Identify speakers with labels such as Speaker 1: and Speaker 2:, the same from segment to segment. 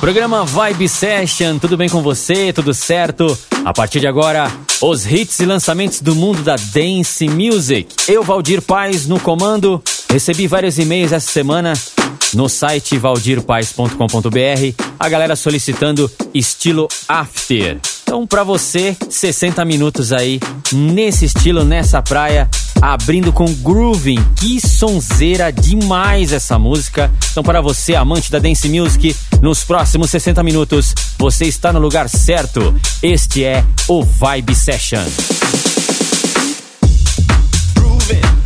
Speaker 1: Programa Vibe Session, tudo bem com você? Tudo certo? A partir de agora, os hits e lançamentos do mundo da dance music. Eu, Valdir Paz, no comando. Recebi vários e-mails essa semana no site valdirpaz.com.br, a galera solicitando estilo after. Então, para você, 60 minutos aí nesse estilo, nessa praia, abrindo com Grooving. Que sonzeira demais essa música. Então, para você, amante da dance music, nos próximos 60 minutos, você está no lugar certo. Este é o Vibe Session.
Speaker 2: Grooving.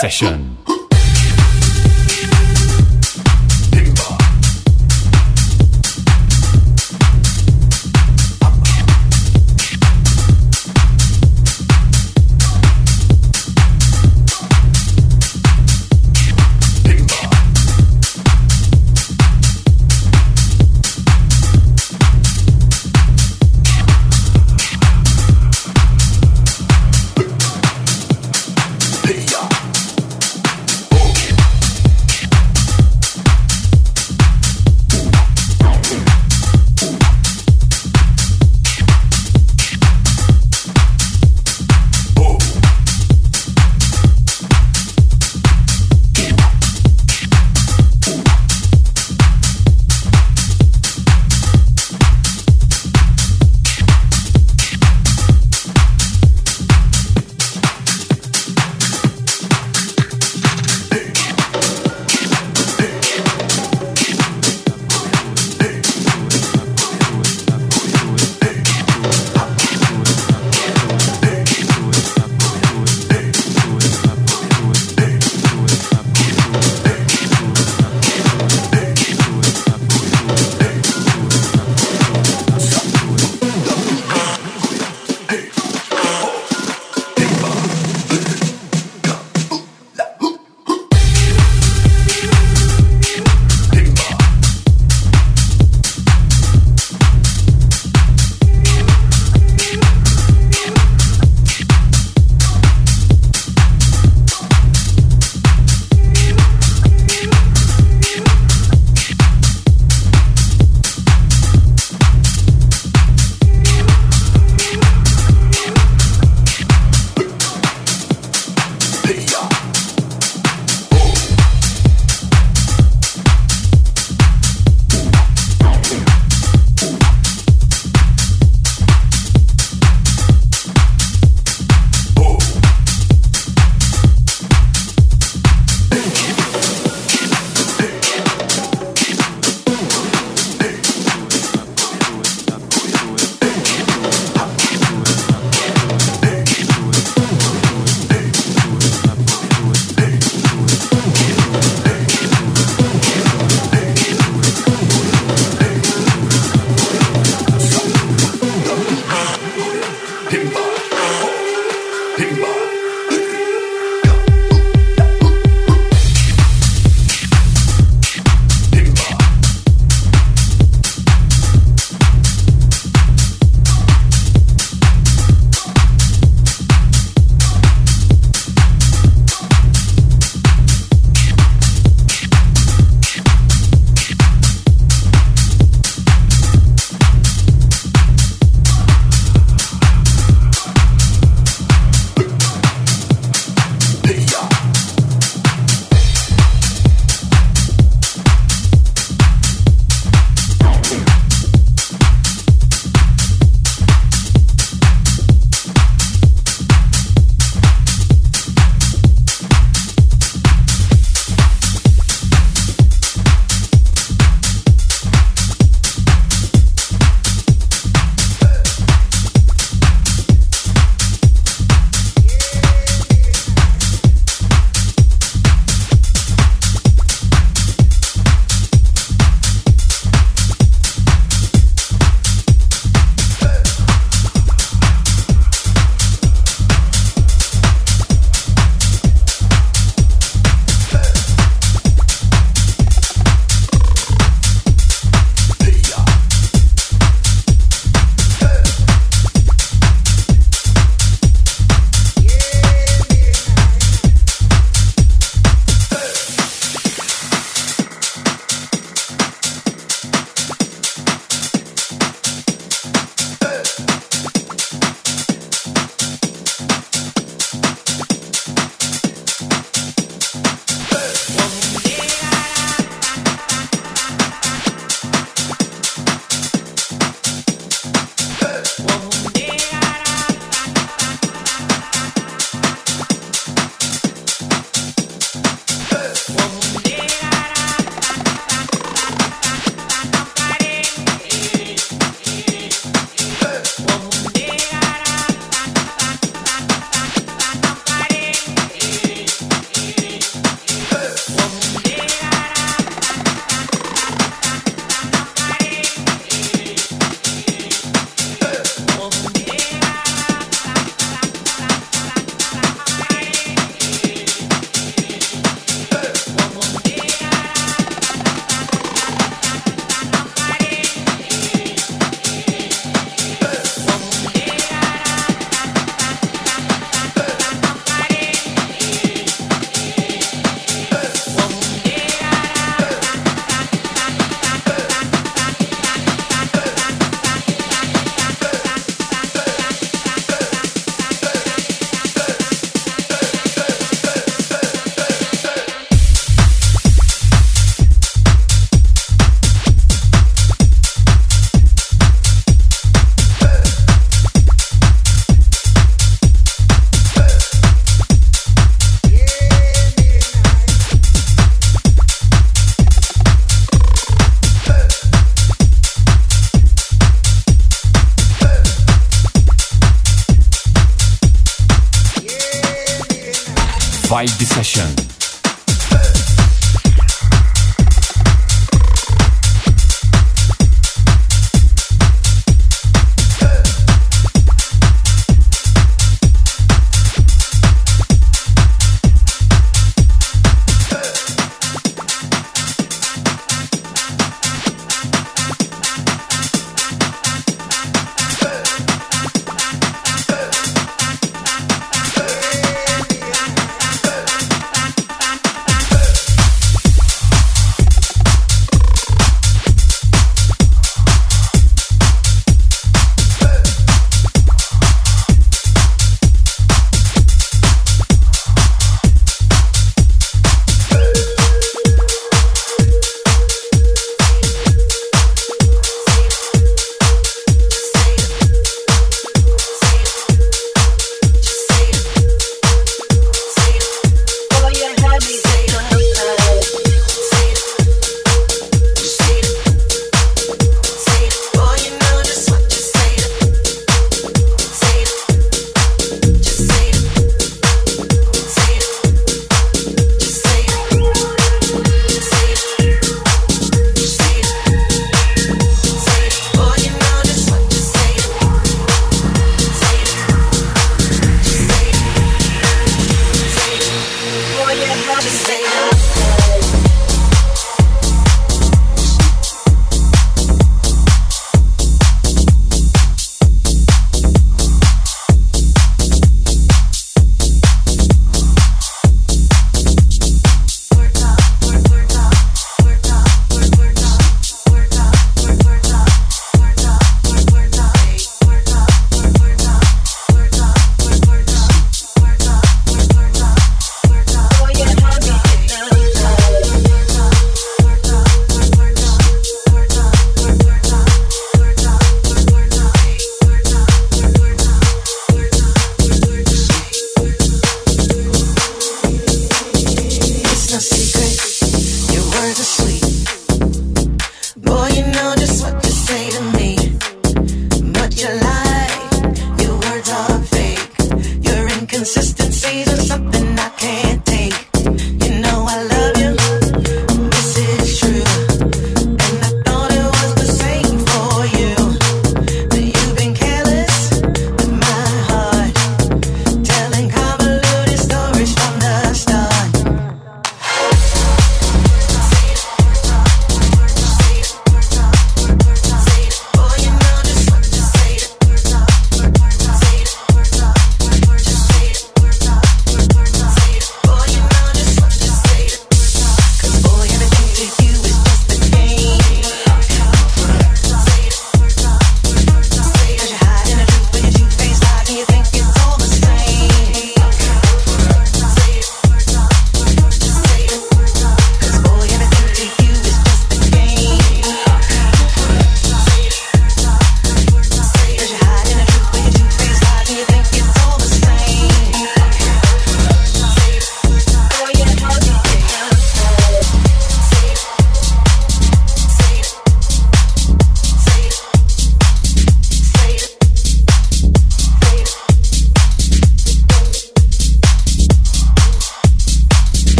Speaker 2: Session.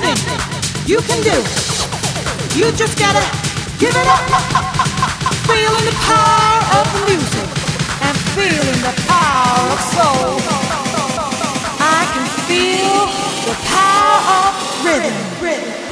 Speaker 2: nothing you can
Speaker 3: do. You just gotta
Speaker 4: give
Speaker 5: it up. Feeling
Speaker 6: the power
Speaker 7: of music and feeling the power of soul. I can feel the power of rhythm.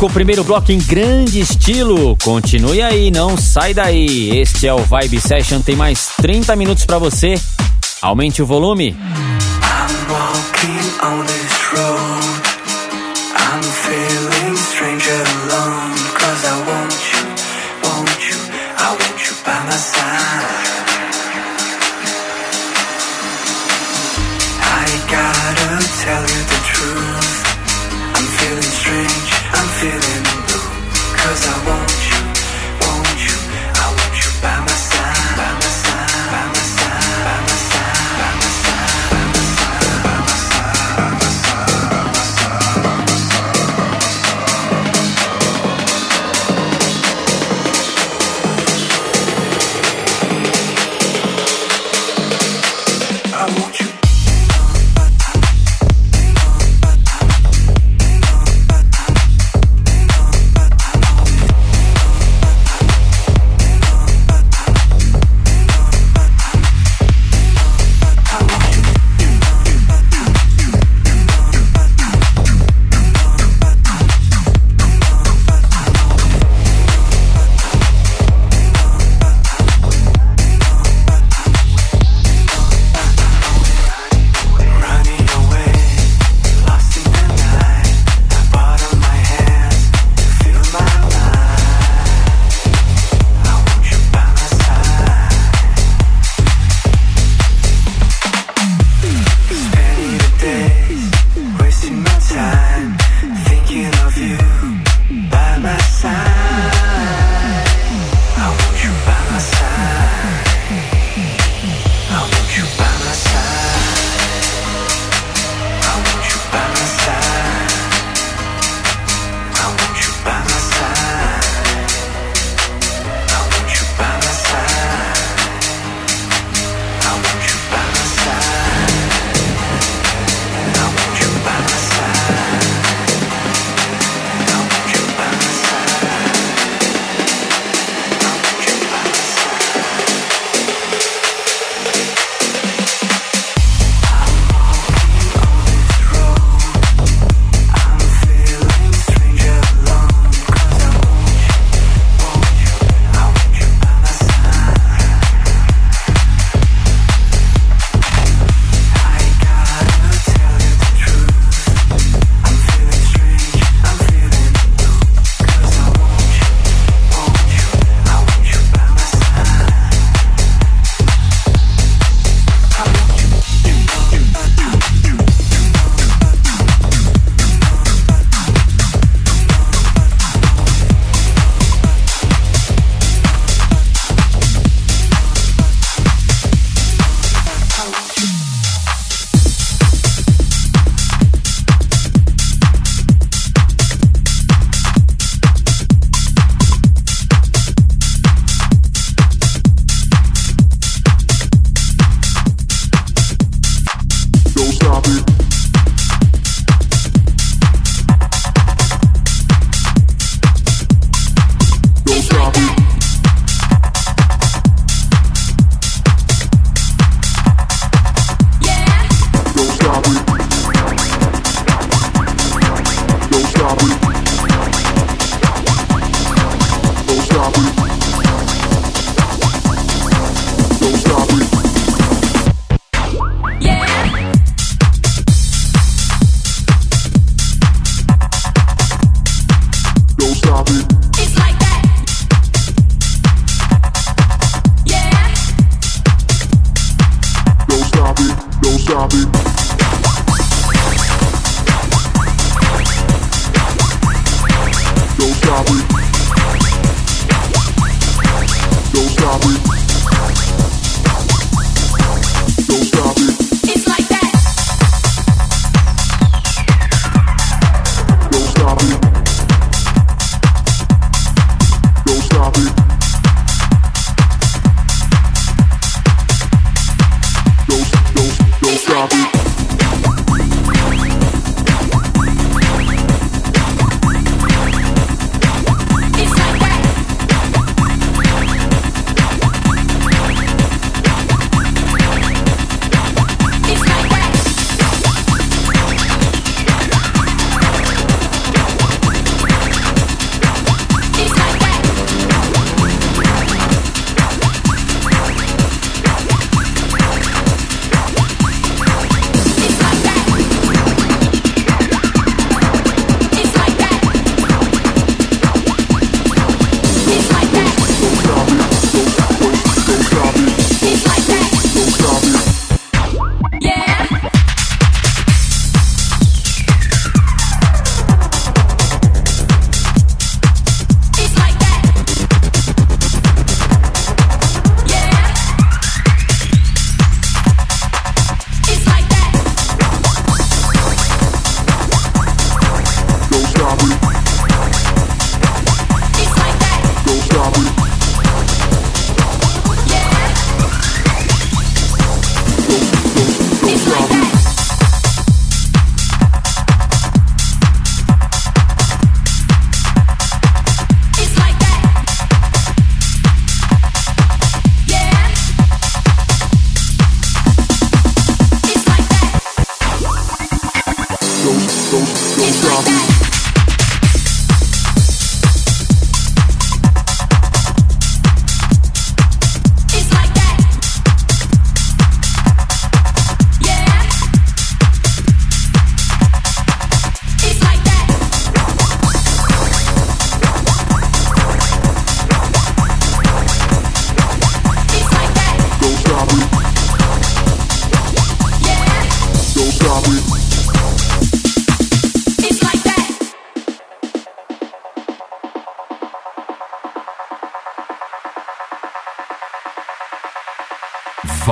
Speaker 1: com o
Speaker 6: primeiro bloco em grande estilo. Continue aí, não sai daí. Este é o Vibe Session, tem mais 30 minutos para você. Aumente o volume. I'm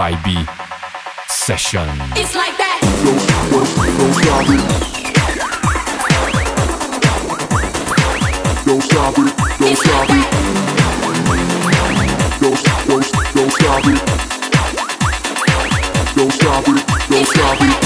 Speaker 6: IB
Speaker 3: session.
Speaker 4: It's like that. Don't stop it. Don't stop it. Don't stop it. Don't stop it. Don't stop it. Don't stop it. Don't stop it.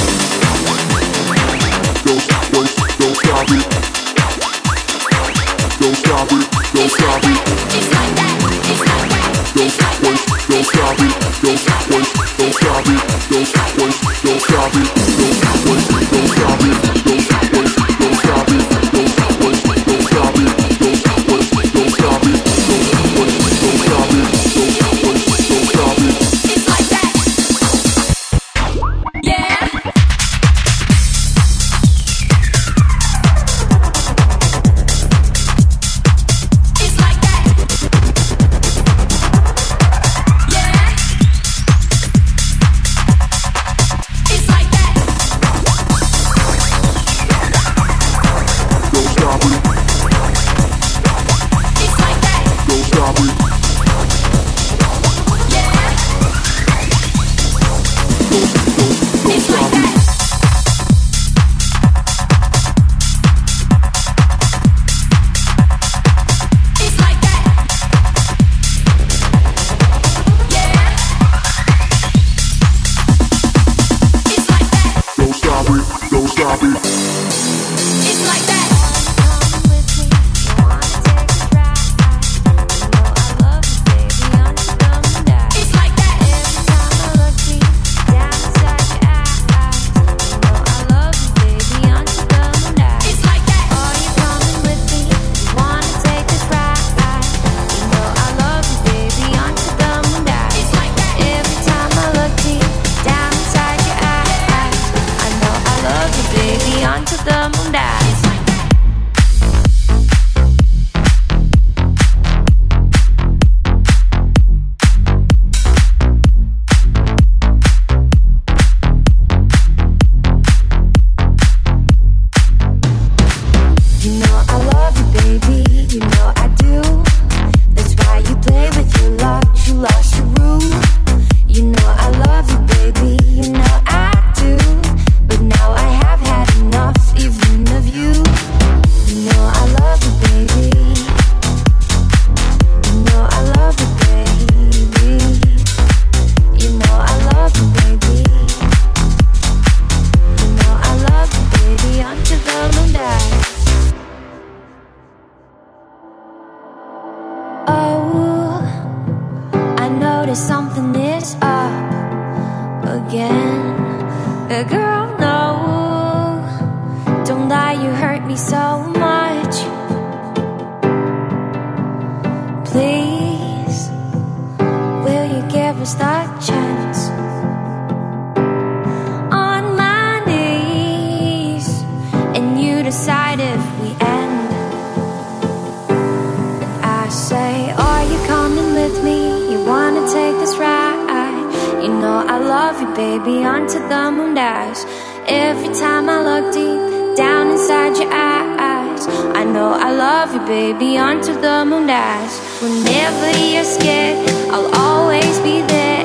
Speaker 8: baby, onto the moon dash. Every time I look deep down inside your eyes, I know I love you, baby, onto the moon dash. Whenever you're scared, I'll always be there.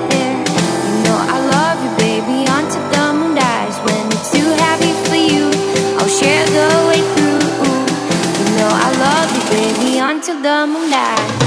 Speaker 8: You know I love you, baby, onto the moon dash. When it's too heavy for you, I'll share the way through. You know I love you, baby, onto the moon dash.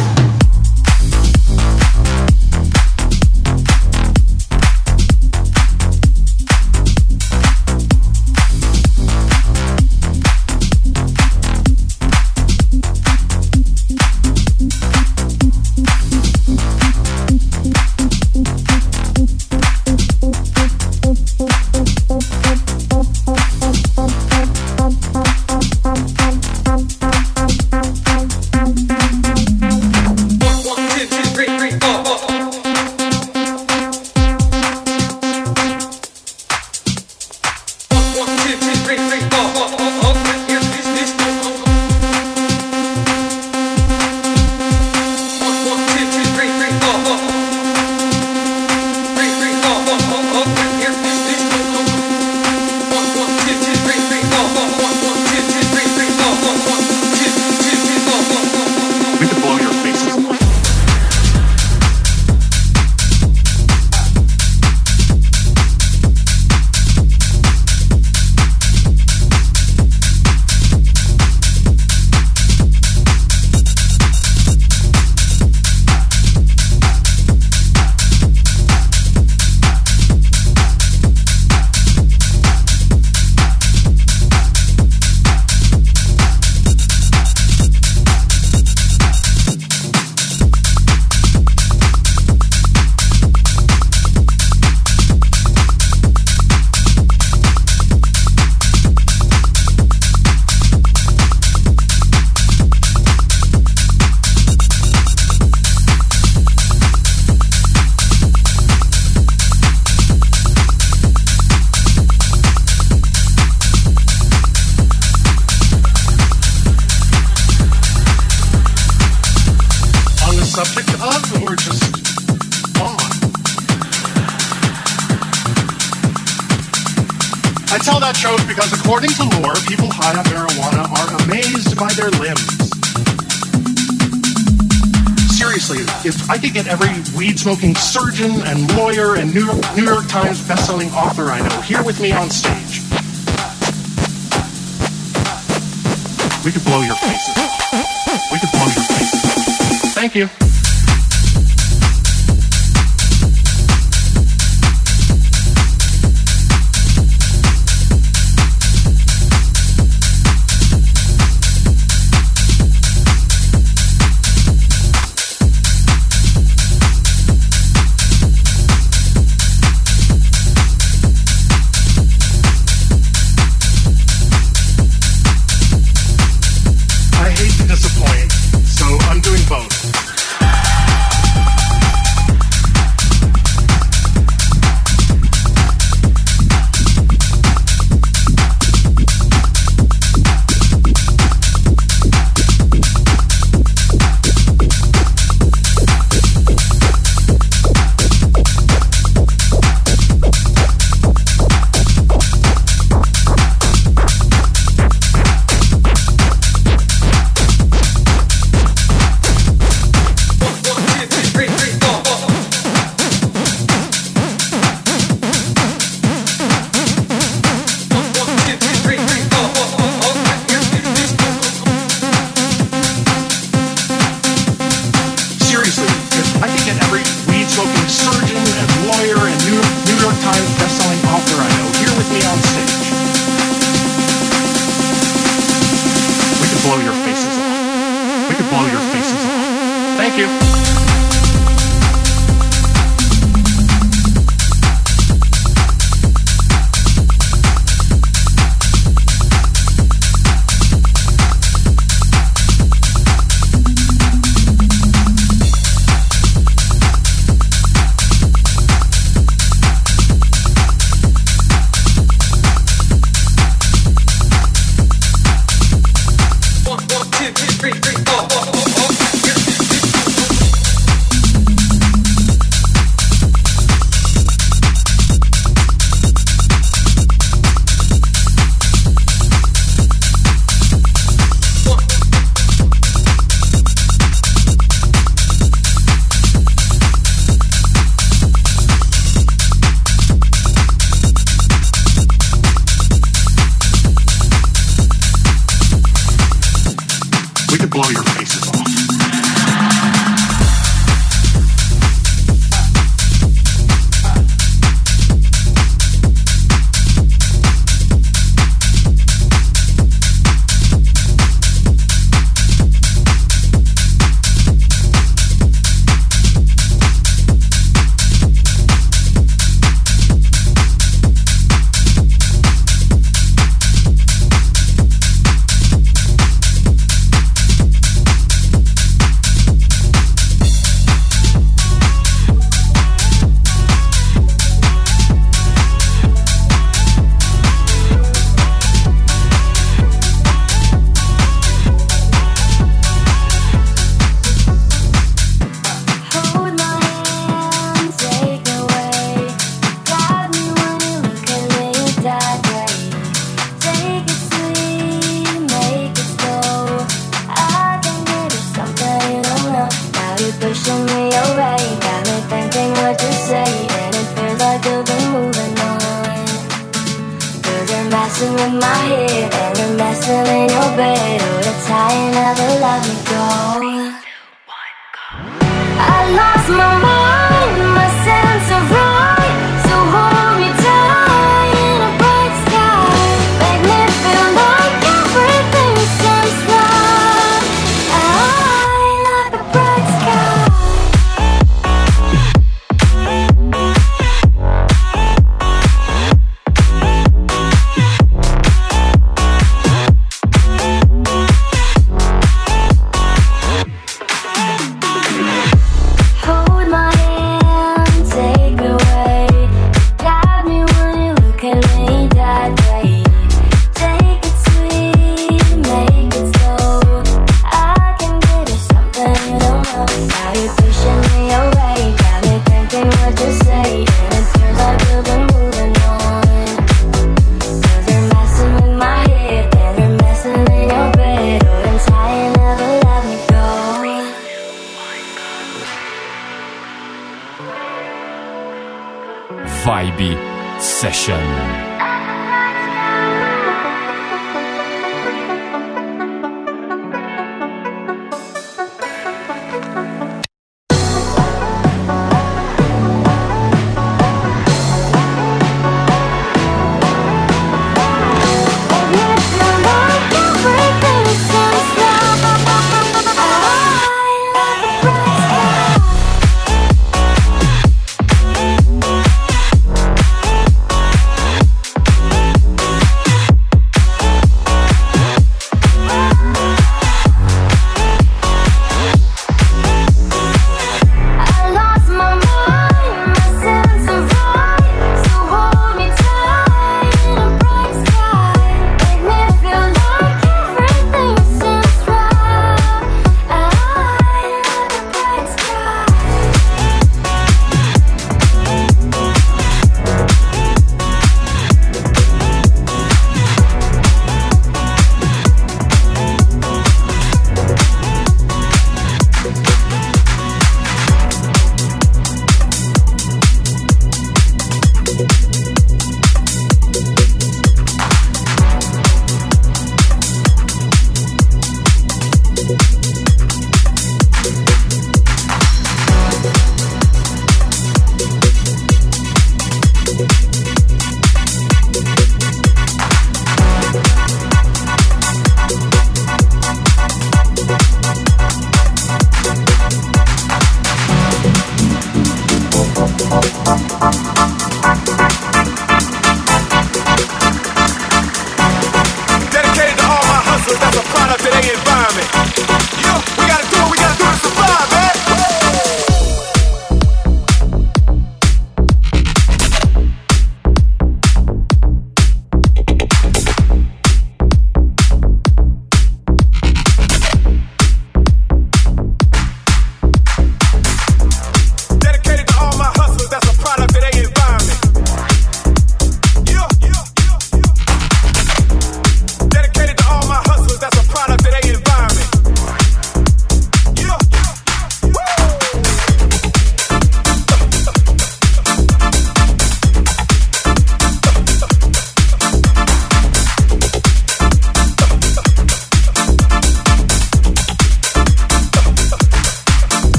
Speaker 9: Smoking surgeon and lawyer and New York, New York Times bestselling author I know here with me on stage. We could blow your faces. We could blow your faces. Thank you.
Speaker 3: blow Employer.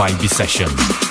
Speaker 3: Vibe Session.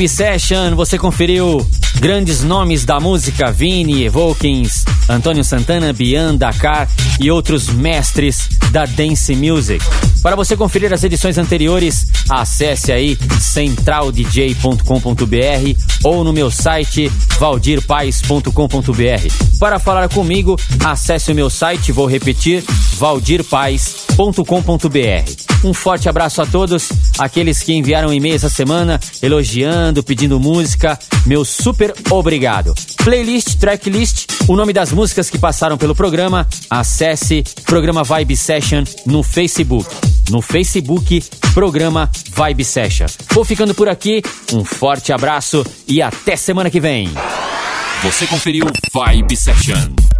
Speaker 1: Vibe Session, você conferiu grandes nomes da música, Vini, Evokins, Antônio Santana, Bian, Dakar e outros mestres da Dance Music. Para você conferir as edições anteriores, acesse aí centraldj.com.br ou no meu site valdirpais.com.br. Para falar comigo, acesse o meu site, vou repetir, valdirpais.com.br. Um forte abraço a todos, aqueles que enviaram e-mail essa semana, elogiando, pedindo música, meu super obrigado. Playlist, tracklist, o nome das músicas que passaram pelo programa, acesse Programa Vibe Session no Facebook. No Facebook, Programa Vibe Session. Vou ficando por aqui, um forte abraço e até semana que vem.
Speaker 3: Você conferiu Vibe Session.